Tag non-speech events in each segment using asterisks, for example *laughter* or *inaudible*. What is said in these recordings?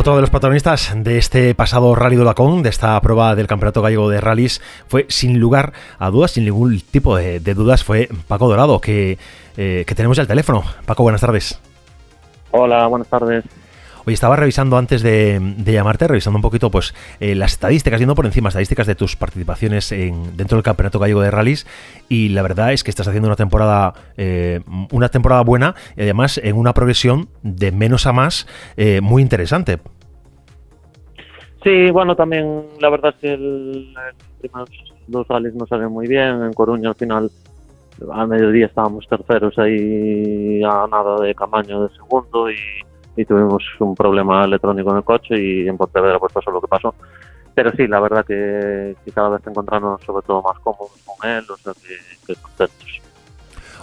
Otro de los protagonistas de este pasado Rally de Lacón, de esta prueba del Campeonato Gallego de Rallys, fue sin lugar a dudas, sin ningún tipo de, dudas, fue Paco Dorado, que, eh, que tenemos ya el teléfono. Paco, buenas tardes. Hola, buenas tardes. Hoy estaba revisando antes de, llamarte, revisando un poquito pues eh, las estadísticas, yendo por encima estadísticas de tus participaciones en, dentro del Campeonato Gallego de Rallys y la verdad es que estás haciendo una temporada eh, una temporada buena y además en una progresión de menos a más eh, muy interesante. Sí, bueno, también la verdad es que el, primeros dos rallies no salen muy bien. En Coruña al final al mediodía estábamos terceros ahí a nada de Camaño de segundo y tuvimos un problema electrónico en el coche y en Pontevedra pues pasó lo que pasó. Pero sí, la verdad que, cada vez encontramos sobre todo más cómodos con él, o sea que, contentos.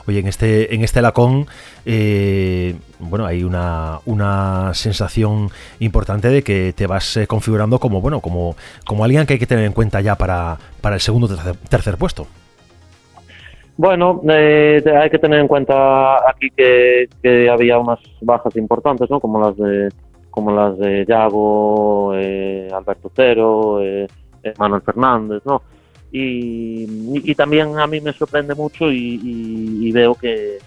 Oye, en este, en este Lacón, eh, bueno, hay una, una sensación importante de que te vas eh, configurando como, bueno, como, como alguien que hay que tener en cuenta ya para, para el segundo o tercer puesto. Bueno, eh, hay que tener en cuenta aquí que, había unas bajas importantes, ¿no? Como las de como las de Yago, eh, Alberto Cero, eh, Manuel Fernández, ¿no? Y, también a mí me sorprende mucho y, veo que,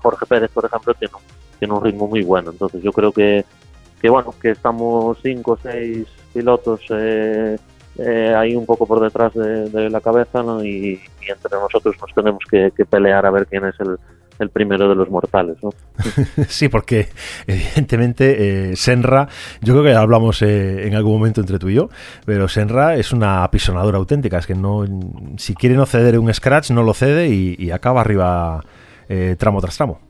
Jorge Pérez, por ejemplo, tiene un, tiene un ritmo muy bueno. Entonces yo creo que, que bueno, que estamos cinco o seis pilotos eh, eh, ahí un poco por detrás de, la cabeza y, entre nosotros nos tenemos que, pelear a ver quién es el, primero de los mortales. ¿no? *laughs* sí, porque evidentemente eh, Senra, yo creo que hablamos eh, en algún momento entre tú y yo, pero Senra es una apisonadora auténtica, es que no, si quiere no ceder un scratch, no lo cede y, acaba arriba eh, tramo tras tramo.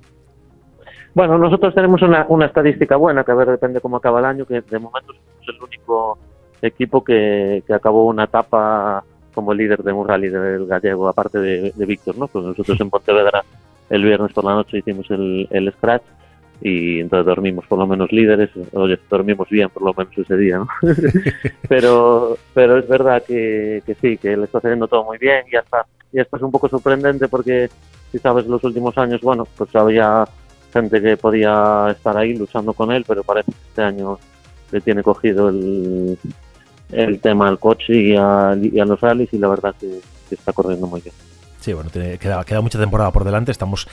Bueno, nosotros tenemos una, una, estadística buena, que a ver, depende cómo acaba el año, que de momento somos el único equipo que, que acabó una etapa como líder de un rally del gallego, aparte de, Víctor, ¿no? Pues nosotros en *laughs* Pontevedra el viernes por la noche hicimos el, scratch y entonces dormimos por lo menos líderes, oye, dormimos bien por lo menos ese día, ¿no? *laughs* pero, pero es verdad que, sí, que le está haciendo todo muy bien y hasta, y hasta es un poco sorprendente porque, si sabes, los últimos años, bueno, pues había gente que podía estar ahí luchando con él, pero parece que este año le tiene cogido el, el tema al coche y a, los rallies y la verdad que, está corriendo muy bien. Sí, bueno, queda, queda, mucha temporada por delante. Estamos,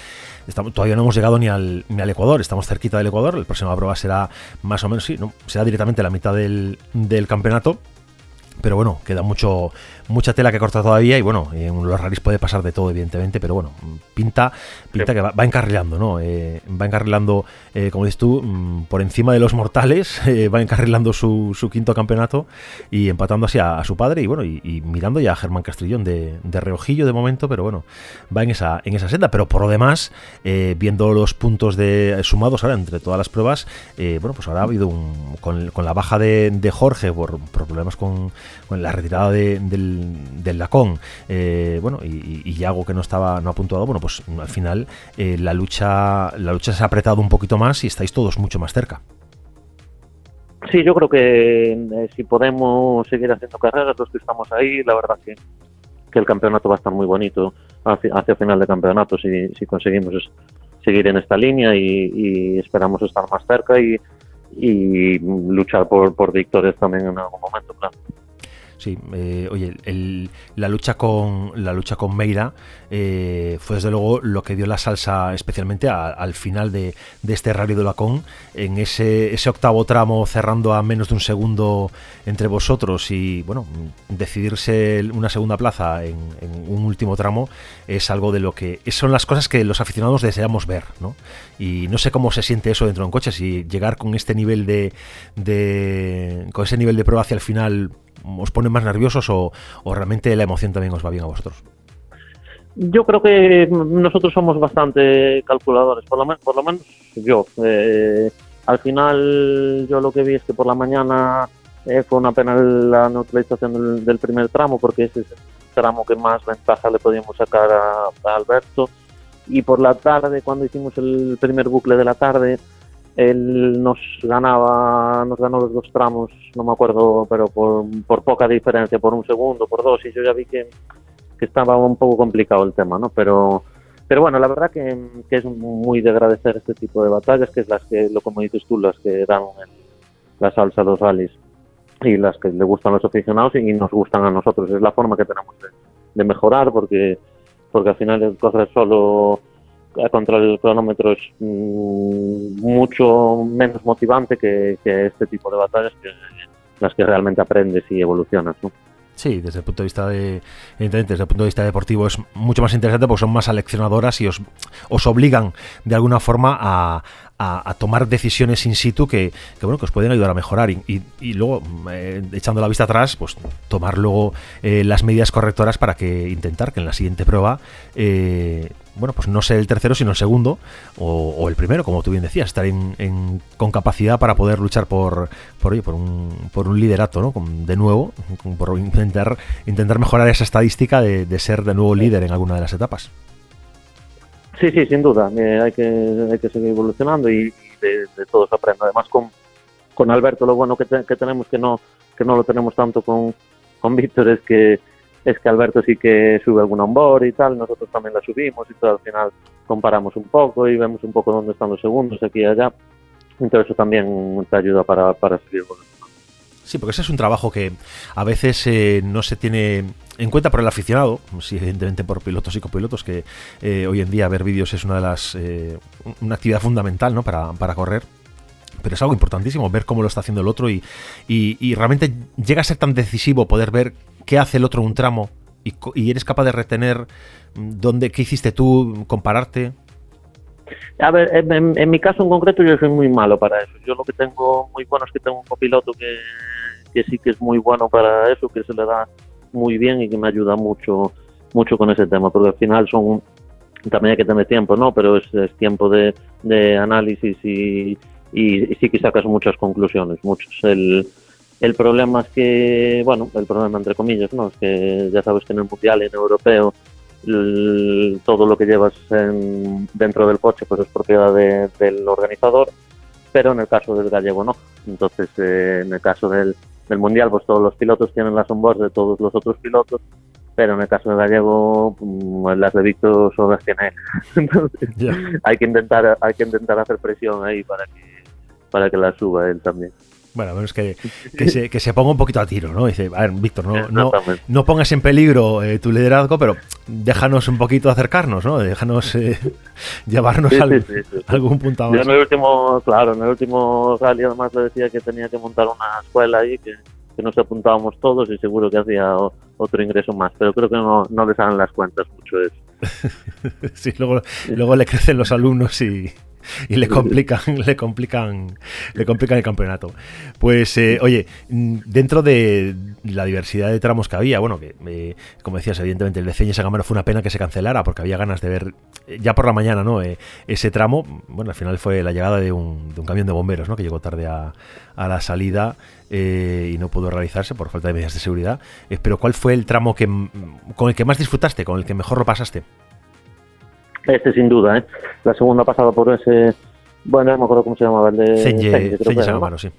estamos, todavía no hemos llegado ni al, ni al Ecuador. Estamos cerquita del Ecuador. El próximo prueba será más o menos, sí, no, será directamente la mitad del, del campeonato. Pero bueno, queda mucho, mucha tela que cortar todavía y bueno, en los rallies puede pasar de todo, evidentemente, pero bueno, pinta, pinta que va, encarrilando, ¿no? Eh, va encarrilando, eh, como dices tú, mm, por encima de los mortales, *laughs* eh, va encarrilando su, su, quinto campeonato y empatando así a, su padre y bueno, y, mirando ya a Germán Castrillón de, de, reojillo de momento, pero bueno, va en esa, en esa senda, pero por lo demás, viendo los puntos de sumados ahora entre todas las pruebas, bueno, pues ahora ha habido un, con, con la baja de, de Jorge por, problemas con, con la retirada del del, Lacón, eh, bueno, y, y, Yago que no estaba, no ha bueno, pues al final eh, la lucha, la lucha se ha apretado un poquito más y estáis todos mucho más cerca. Sí, yo creo que eh, si podemos seguir haciendo carreras, los que estamos ahí, la verdad que, que el campeonato va a estar muy bonito hacia, hacia final de campeonato si, si conseguimos seguir en esta línea y, esperamos estar más cerca y, y luchar por, por victorias también en algún momento, claro. Sí, eh, oye, la lucha con la lucha con Meira eh, fue desde luego lo que dio la salsa especialmente al final de, este Rally de Lacón, en ese, octavo tramo cerrando a menos de un segundo entre vosotros y bueno, decidirse una segunda plaza en, un último tramo es algo de lo que son las cosas que los aficionados deseamos ver, ¿no? Y no sé cómo se siente eso dentro de un coche, si llegar con este nivel de, de con ese nivel de prueba hacia el final os pone más nerviosos o, realmente la emoción también os va bien a vosotros? Yo creo que nosotros somos bastante calculadores, por lo, por lo menos yo. Eh, al final yo lo que vi es que por la mañana eh, fue una pena la neutralización del, primer tramo porque ese es el tramo que más ventaja le podíamos sacar a, Alberto. Y por la tarde, cuando hicimos el primer bucle de la tarde, él nos ganaba, nos ganó los dos tramos, no me acuerdo, pero por, poca diferencia, por un segundo, por dos, y yo ya vi que, que estaba un poco complicado el tema, ¿no? Pero pero bueno, la verdad que, es muy de agradecer este tipo de batallas, que es las que, lo como dices tú, las que dan la salsa a los rallies y las que le gustan a los aficionados y nos gustan a nosotros. Es la forma que tenemos de, mejorar porque porque al final el correr solo contra el cronómetro es mm, mucho menos motivante que, que, este tipo de batallas que las que realmente aprendes y evolucionas. ¿no? Sí, desde el punto de vista de desde el punto de vista deportivo es mucho más interesante porque son más aleccionadoras y os, os obligan de alguna forma a, a, tomar decisiones in situ que, bueno que os pueden ayudar a mejorar y, y, luego eh, echando la vista atrás pues tomar luego eh, las medidas correctoras para que intentar que en la siguiente prueba eh, bueno, pues no ser el tercero, sino el segundo o, el primero, como tú bien decías, estar en, con capacidad para poder luchar por, por, por, un, por un liderato, ¿no? de nuevo, por intentar, intentar mejorar esa estadística de, ser de nuevo líder en alguna de las etapas. Sí, sí, sin duda. Eh, hay, que, hay que seguir evolucionando y, de, todo se aprende. Además, con, con Alberto, lo bueno que, que tenemos que no, que no lo tenemos tanto con, con Víctor es que es que Alberto sí que sube alguna onboard y tal, nosotros también la subimos y todo al final comparamos un poco y vemos un poco dónde están los segundos aquí y allá. Entonces eso también te ayuda para, para seguir Sí, porque ese es un trabajo que a veces eh, no se tiene en cuenta por el aficionado, sí, evidentemente por pilotos y copilotos, que eh, hoy en día ver vídeos es una de las eh, una actividad fundamental ¿no? para, para correr pero es algo importantísimo ver cómo lo está haciendo el otro y, y, realmente llega a ser tan decisivo poder ver qué hace el otro en un tramo y, eres capaz de retener mm, dónde, qué hiciste tú, compararte. A ver, en, mi caso en concreto yo soy muy malo para eso. Yo lo que tengo muy bueno es que tengo un copiloto que, que sí que es muy bueno para eso, que se le da muy bien y que me ayuda mucho mucho con ese tema, porque al final son también hay que tener tiempo, ¿no? Pero es, es tiempo de análisis y, y, sí que sacas muchas conclusiones, muchos. El, el problema es que, bueno, el problema entre comillas, ¿no? Es que ya sabes que en el mundial y en el europeo todo lo que llevas dentro del coche pues es propiedad del organizador, pero en el caso del gallego no. Entonces, eh, en el caso del, del mundial, pues todos los pilotos tienen las onboards de todos los otros pilotos pero en el caso de Gallego mm, las de Víctor solo las tiene *laughs* Entonces, hay que intentar hay que intentar hacer presión ahí para que para que la suba él también. Bueno, menos que, que, se, que se ponga un poquito a tiro, ¿no? Dice, a ver, Víctor, no, no, no, pongas en peligro eh, tu liderazgo, pero déjanos un poquito acercarnos, ¿no? Déjanos eh, *laughs* llevarnos a algún punto. Yo en el último, claro, en el último rally además le decía que tenía que montar una escuela ahí, que, que nos apuntábamos todos y seguro que hacía otro ingreso más, pero creo que no, no le salen las cuentas mucho eso. *laughs* sí, luego, luego le crecen los alumnos y, *laughs* y le complican, le complican, le complican el campeonato. Pues, eh, oye, mm, dentro de la diversidad de tramos que había, bueno, que eh, como decías, evidentemente el de Ceña Sagamaro fue una pena que se cancelara porque había ganas de ver eh, ya por la mañana, ¿no? ese tramo, bueno, al final fue la llegada de un, de un camión de bomberos, ¿no? Que llegó tarde a, a la salida y no pudo realizarse por falta de medidas de seguridad. pero ¿cuál fue el tramo que, con el que más disfrutaste, con el que mejor lo pasaste? Este sin duda, ¿eh? La segunda pasada por ese, bueno, no me acuerdo cómo se llamaba, el de Cenye, sí.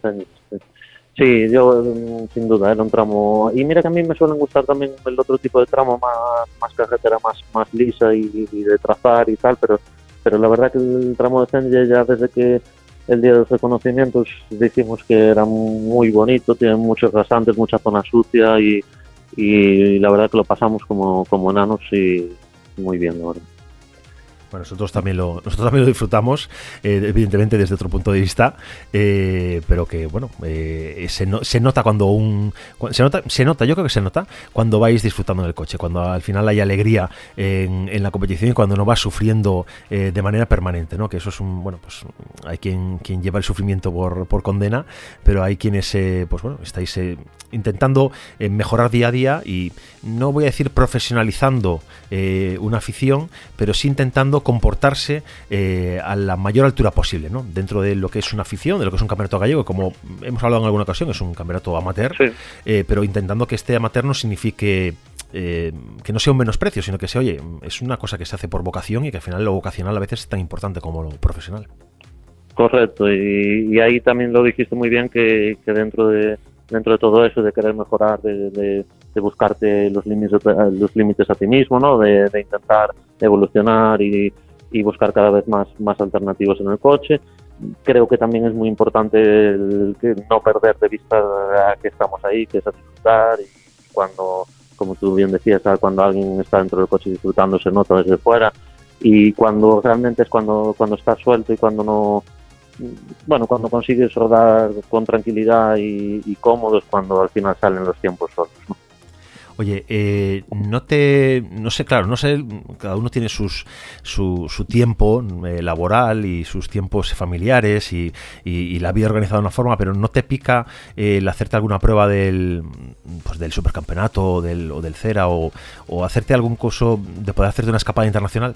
Sí, yo mm, sin duda era un tramo. Y mira que a mí me suelen gustar también el otro tipo de tramo más, más carretera, más, más lisa y, de trazar y tal, pero, pero la verdad que el tramo de Cenye ya desde que el día de los reconocimientos decimos que era muy bonito, tiene muchos rasantes, mucha zona sucia y, y la verdad que lo pasamos como, como enanos y muy bien, la verdad. Bueno, nosotros también lo, nosotros también lo disfrutamos, eh, evidentemente desde otro punto de vista, eh, pero que bueno, eh, se, se, nota cuando un se nota, se nota, yo creo que se nota cuando vais disfrutando del coche, cuando al final hay alegría en, en la competición y cuando no vas sufriendo de manera permanente, ¿no? Que eso es un bueno, pues hay quien quien lleva el sufrimiento por, por condena, pero hay quienes pues bueno, estáis intentando mejorar día a día y no voy a decir profesionalizando una afición, pero sí intentando comportarse eh, a la mayor altura posible, ¿no? Dentro de lo que es una afición, de lo que es un campeonato gallego, como hemos hablado en alguna ocasión, es un campeonato amateur, pero intentando que este amateur no signifique que no sea un menosprecio, sino que sea, oye, es una cosa que se hace por vocación y que al final lo vocacional a veces es tan importante como lo profesional. Correcto, y, ahí también lo dijiste muy bien que dentro de, dentro de todo eso de querer mejorar, de, buscarte los límites, los límites a ti mismo, ¿no? de, intentar evolucionar y, buscar cada vez más, más alternativos en el coche. Creo que también es muy importante no perder de vista que estamos ahí, que es a disfrutar y cuando, como tú bien decías, cuando alguien está dentro del coche disfrutando se nota desde fuera y cuando realmente es cuando, cuando estás suelto y cuando no bueno, cuando consigues rodar con tranquilidad y, y cómodos, cuando al final salen los tiempos solos. Oye, eh, no te, no sé, claro, no sé, cada uno tiene sus, su, su tiempo eh, laboral y sus tiempos familiares y, la vida organizada de una forma, pero no te pica eh, el hacerte alguna prueba del, pues del supercampeonato o del, o del CERA o, o hacerte algún curso de poder hacerte una escapada internacional.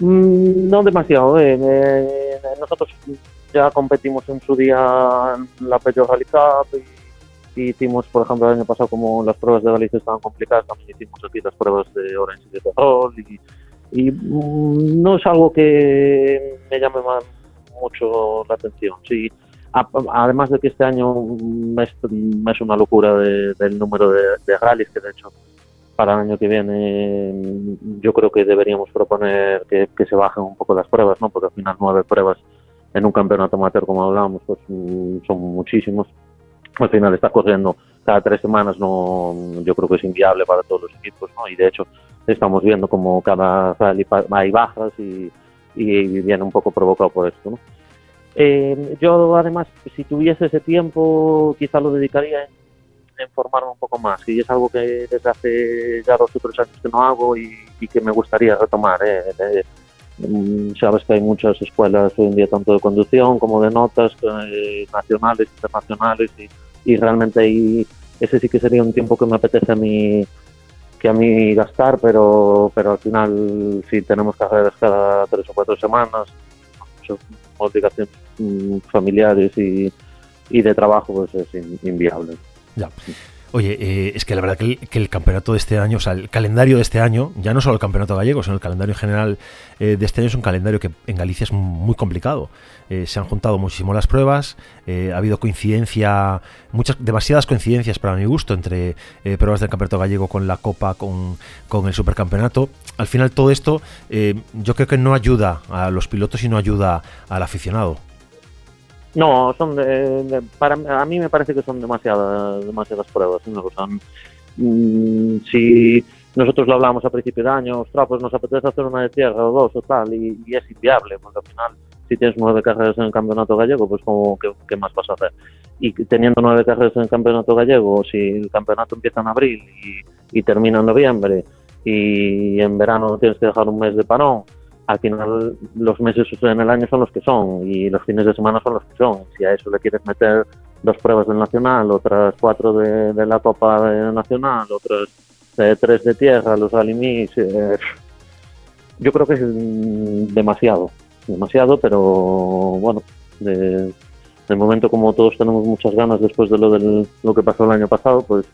Mm, no demasiado. Eh. nosotros ya competimos en su día en la Peugeot Rally y, hicimos, por ejemplo, el año pasado, como las pruebas de Galicia estaban complicadas, también hicimos aquí las pruebas de Orange y de Ferrol. Y, mm, no es algo que me llame mucho la atención. Sí, además de que este año es, una locura del número de, de rallies que de hecho para el año que viene yo creo que deberíamos proponer que, se bajen un poco las pruebas, ¿no? Porque al final nueve pruebas en un campeonato amateur, como hablábamos, pues mm, son muchísimos. Al final está corriendo cada tres semanas, no, yo creo que es inviable para todos los equipos, ¿no? Y de hecho estamos viendo como cada rally hay bajas y, viene un poco provocado por esto, ¿no? Eh, yo además, si tuviese ese tiempo, quizá lo dedicaría en informarme un poco más y es algo que desde hace ya dos o tres años que no hago y, que me gustaría retomar. ¿eh? Mm, sabes que hay muchas escuelas hoy en día tanto de conducción como de notas eh, nacionales, internacionales y, realmente ahí ese sí que sería un tiempo que me apetece a mí que a mí gastar, pero pero al final si tenemos carreras cada tres o cuatro semanas, son obligaciones mm, familiares y, y de trabajo, pues es inviable. Ya. Oye, eh, es que la verdad que el, campeonato de este año, o sea, el calendario de este año, ya no solo el campeonato gallego, sino el calendario general eh, de este año es un calendario que en Galicia es muy complicado. Eh, se han juntado muchísimo las pruebas, ha habido coincidencia, muchas, demasiadas coincidencias para mi gusto entre pruebas del campeonato gallego con la Copa, con, con el supercampeonato. Al final todo esto yo creo que no ayuda a los pilotos y no ayuda al aficionado. No, son de, para a mí me parece que son demasiadas demasiadas pruebas. ¿no? Mm, si nosotros lo hablamos a principio de año, ostras, pues nos apetece hacer una de tierra o dos o tal, y, es inviable, porque al final, si tienes nueve carreras en el campeonato gallego, pues como ¿qué, más vas a hacer? Y teniendo nueve carreras en el campeonato gallego, si el campeonato empieza en abril y, termina en noviembre, y en verano tienes que dejar un mes de parón, al final los meses en el año son los que son y los fines de semana son los que son. Si a eso le quieres meter dos pruebas del Nacional, otras cuatro de, la Copa Nacional, otras tres de tierra, los alimis, eh, yo creo que es demasiado, demasiado, pero bueno, de, de momento como todos tenemos muchas ganas después de lo, del, lo que pasó el año pasado, pues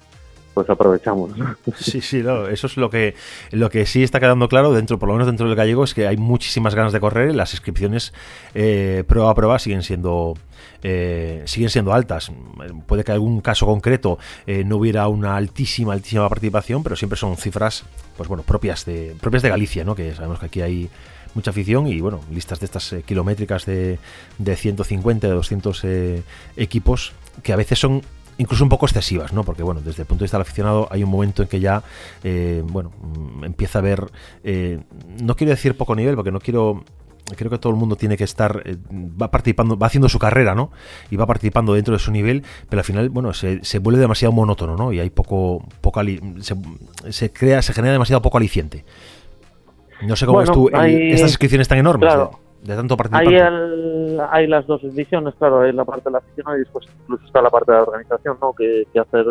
pues aprovechamos. Sí, sí, eso es lo que, lo que sí está quedando claro, dentro, por lo menos dentro del gallego, es que hay muchísimas ganas de correr, las inscripciones eh, prueba a prueba siguen siendo eh, siguen siendo altas. Puede que en algún caso concreto eh, no hubiera una altísima, altísima participación, pero siempre son cifras, pues bueno, propias de, propias de Galicia, ¿no? Que sabemos que aquí hay mucha afición y bueno, listas de estas kilométricas de, de 150, de 200 equipos que a veces son incluso un poco excesivas, ¿no? Porque, bueno, desde el punto de vista del aficionado hay un momento en que ya, eh, bueno, mm, empieza a ver, eh, no quiero decir poco nivel, porque no quiero creo que todo el mundo tiene que estar, eh, va participando, va haciendo su carrera, ¿no? Y va participando dentro de su nivel, pero al final, bueno, se, se vuelve demasiado monótono, ¿no? Y hay poco, poco se, se, crea, se genera demasiado poco aliciente. No sé cómo es tú, estas inscripciones tan enormes. Claro. De tanto participante. Hay, hay las dos visiones, claro, hay la parte de la afición y después incluso está la parte de la organización, ¿no? Que, que hacer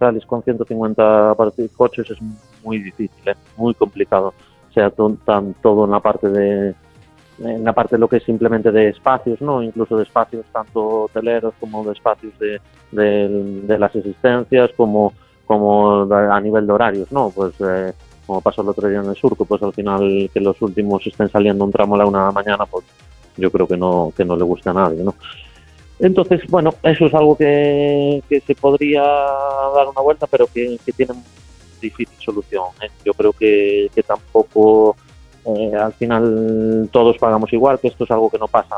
rallies con 150 coches es muy difícil, ¿eh? muy complicado. O sea, tan, todo en la parte de en la parte de lo que es simplemente de espacios, ¿no? Incluso de espacios tanto hoteleros como de espacios de, de, las existencias, como, como a nivel de horarios, ¿no? Pues eh, como pasó el otro día en el surco, pues al final que los últimos estén saliendo un tramo a la una de la mañana, pues yo creo que no, que no le gusta a nadie, ¿no? Entonces, bueno, eso es algo que, que se podría dar una vuelta, pero que, tiene difícil solución. ¿eh? Yo creo que, que tampoco eh, al final todos pagamos igual, que esto es algo que no pasa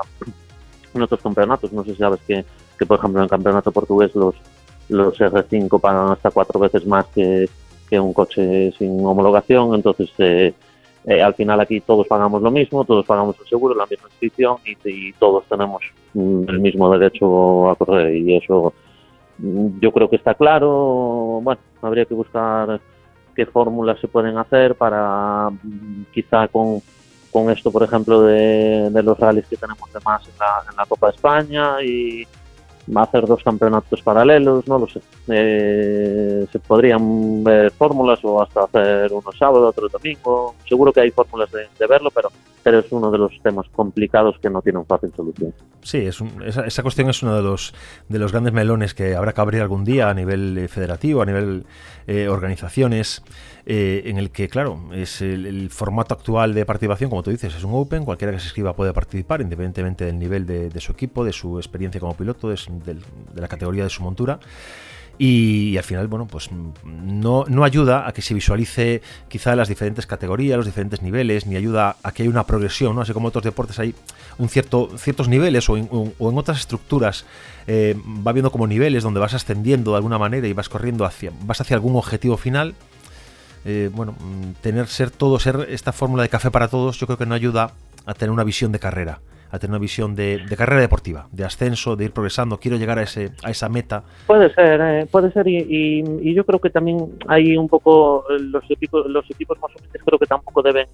en otros campeonatos. No sé si sabes que, que por ejemplo, en el campeonato portugués los, los R5 pagan hasta cuatro veces más que, que un coche sin homologación, entonces eh, eh, al final aquí todos pagamos lo mismo, todos pagamos el seguro, la misma inscripción y, todos tenemos mm, el mismo derecho a correr y eso mm, yo creo que está claro. Bueno, habría que buscar qué fórmulas se pueden hacer para mm, quizá con, con esto, por ejemplo, de, de los rallies que tenemos de más en la, en la Copa de España y hacer dos campeonatos paralelos, no lo sé. Eh, se podrían ver fórmulas o hasta hacer uno sábado, otro domingo. Seguro que hay fórmulas de, verlo, pero, pero es uno de los temas complicados que no tiene un fácil solución. Sí, es esa, esa, cuestión es uno de los, de los grandes melones que habrá que abrir algún día a nivel eh, federativo, a nivel eh, organizaciones. Eh, en el que, claro, es el, formato actual de participación, como tú dices, es un Open, cualquiera que se escriba puede participar, independientemente del nivel de, su equipo, de su experiencia como piloto, de, la categoría de su montura. Y, al final, bueno, pues no, ayuda a que se visualice quizá las diferentes categorías, los diferentes niveles, ni ayuda a que haya una progresión, ¿no? Así como en otros deportes hay un cierto, ciertos niveles o en, otras estructuras eh, va viendo como niveles donde vas ascendiendo de alguna manera y vas corriendo hacia, vas hacia algún objetivo final eh, bueno, mm, tener ser todo, ser esta fórmula de café para todos, yo creo que no ayuda a tener una visión de carrera, a tener una visión de, carrera deportiva, de ascenso, de ir progresando, quiero llegar a ese a esa meta. Puede ser, eh, puede ser y, yo creo que también hay un poco eh, los equipos, los equipos más o menos creo que tampoco deben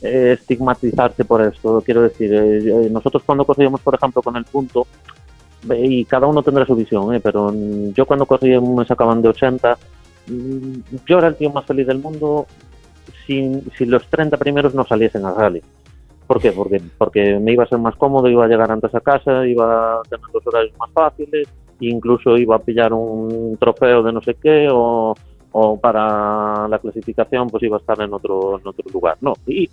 estigmatizarse por esto. Quiero decir, nosotros cuando corríamos, por ejemplo, con el punto y cada uno tendrá su visión, pero yo cuando corría me sacaban de 80 Mm, yo era el tío más feliz del mundo si, si los 30 primeros no saliesen al rally. ¿Por qué? Porque, porque me iba a ser más cómodo, iba a llegar antes a casa, iba a tener los horarios más fáciles, incluso iba a pillar un trofeo de no sé qué o, o para la clasificación pues iba a estar en otro, en otro lugar. No, y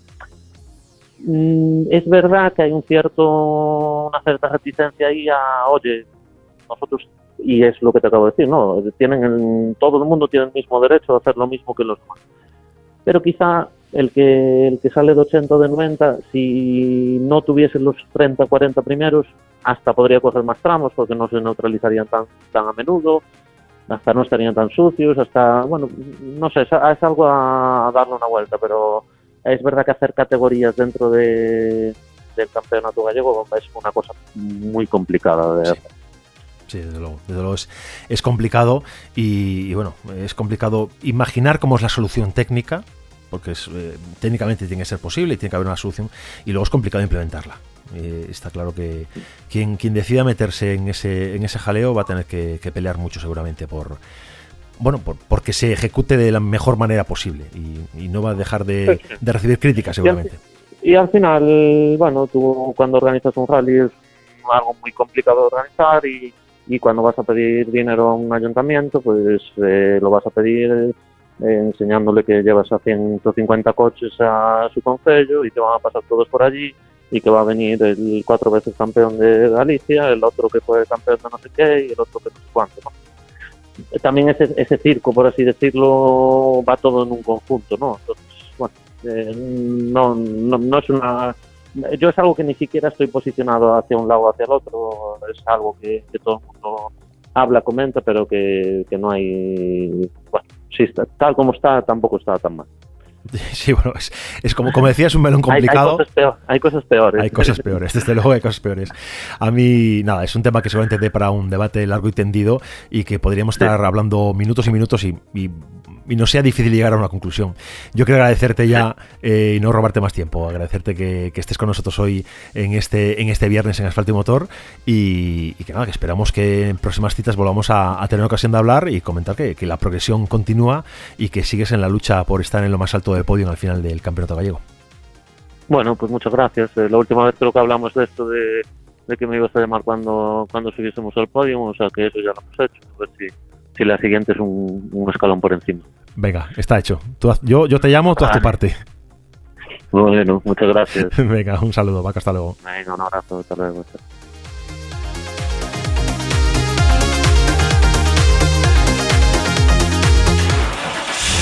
mm, es verdad que hay un cierto, una cierta reticencia ahí a, oye, nosotros y es lo que te acabo de decir, ¿no? Tienen todo el mundo tiene el mismo derecho a hacer lo mismo que los demás. Pero quizá el que, el que sale de 80 o de 90, si no tuviese los 30 40 primeros, hasta podría coger más tramos porque no se neutralizarían tan, tan a menudo, hasta no estarían tan sucios, hasta, bueno, no sé, es, algo a, darle una vuelta, pero es verdad que hacer categorías dentro de, del campeonato gallego es una cosa muy complicada de hacer. Sí, desde luego. Desde luego es, complicado y, bueno, es complicado imaginar cómo es la solución técnica, porque es, eh, técnicamente tiene que ser posible y tiene que haber una solución, y luego es complicado implementarla. Eh, está claro que quien, quien decida meterse en ese, en ese jaleo va a tener que, pelear mucho seguramente por, bueno, por, porque se ejecute de la mejor manera posible y, no va a dejar de, de recibir críticas seguramente. Y al, final, bueno, tú cuando organizas un rally es algo muy complicado de organizar y y cuando vas a pedir dinero a un ayuntamiento, pues eh, lo vas a pedir eh, enseñándole que llevas a 150 coches a su concello y que van a pasar todos por allí y que va a venir el cuatro veces campeón de Galicia, el otro que fue campeón de no sé qué y el otro que no sé cuánto. También ese, ese circo, por así decirlo, va todo en un conjunto, ¿no? Entonces, bueno, eh, no, no, no es una yo es algo que ni siquiera estoy posicionado hacia un lado o hacia el otro, es algo que, todo el mundo habla, comenta, pero que, no hay, si está, tal como está, tampoco está tan mal. *laughs* Sí, bueno, es, como, como decía, es un melón complicado. Hay, cosas, peores. Hay cosas peores, desde luego hay cosas peores. A mí, nada, es un tema que seguramente dé para un debate largo y tendido y que podríamos estar hablando minutos y minutos y, y y no sea difícil llegar a una conclusión. Yo quiero agradecerte ya eh, y no robarte más tiempo, agradecerte que, estés con nosotros hoy en este, en este viernes en Asfalto y Motor y, que nada, que esperamos que en próximas citas volvamos a, tener ocasión de hablar y comentar que, la progresión continúa y que sigues en la lucha por estar en lo más alto del podio al final del Campeonato Gallego. Bueno, pues muchas gracias. Eh, la última vez creo que hablamos de esto de, que me ibas a llamar cuando, cuando subiésemos al podio, o sea que eso ya lo hemos hecho. A ver si, si la siguiente es un, un escalón por encima. Venga, está hecho. yo, yo te llamo, tú haz tu parte. Bueno, muchas gracias. *laughs* Venga, un saludo, Vaca, hasta luego. Venga, un abrazo, hasta luego.